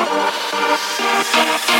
Música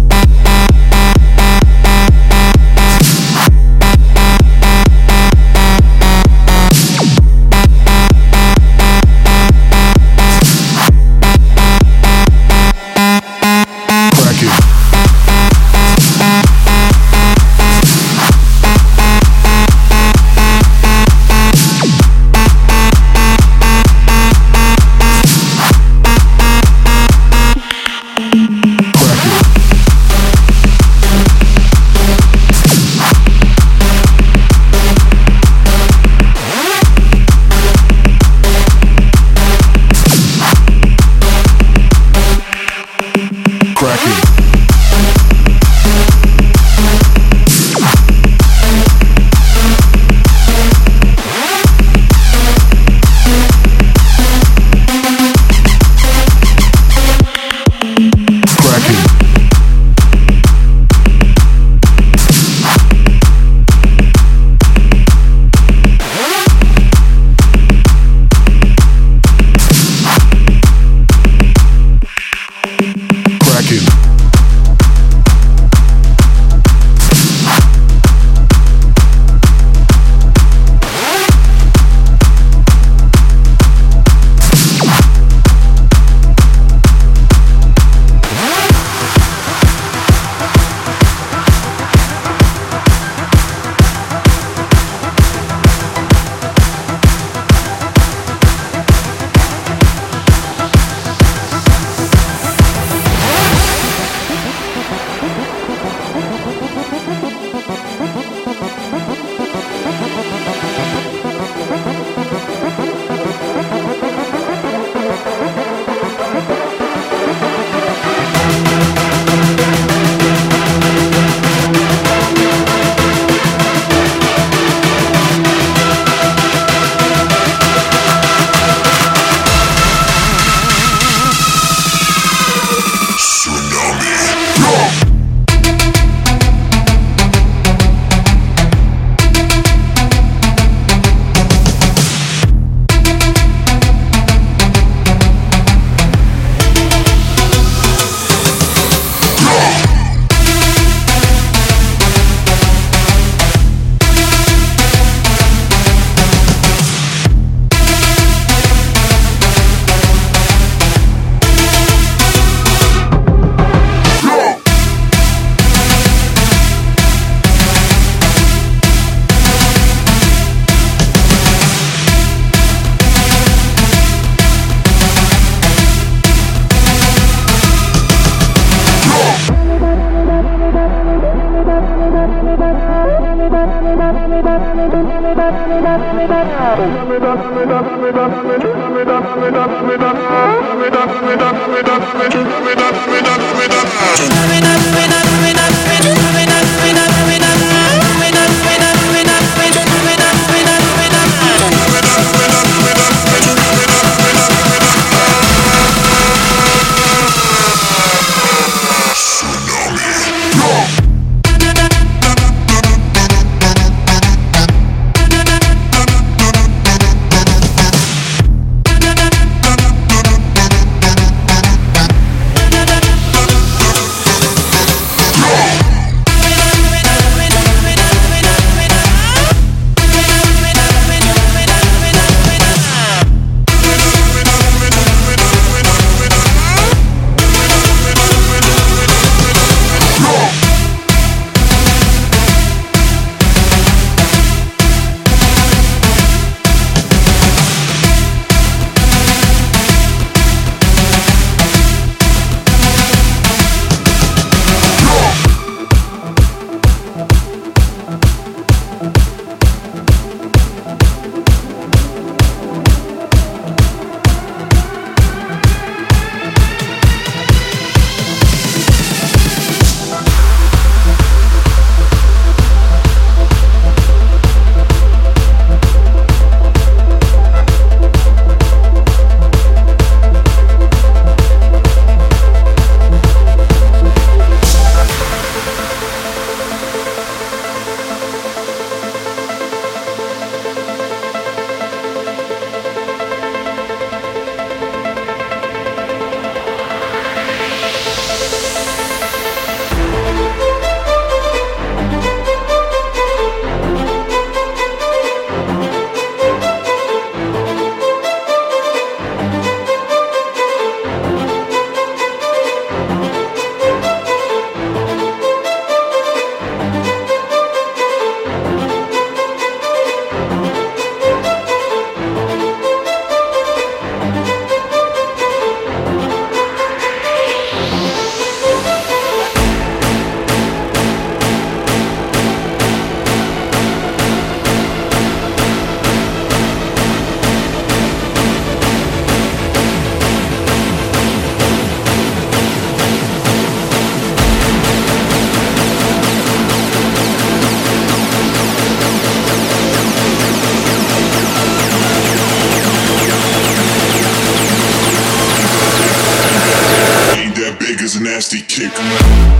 nasty kick.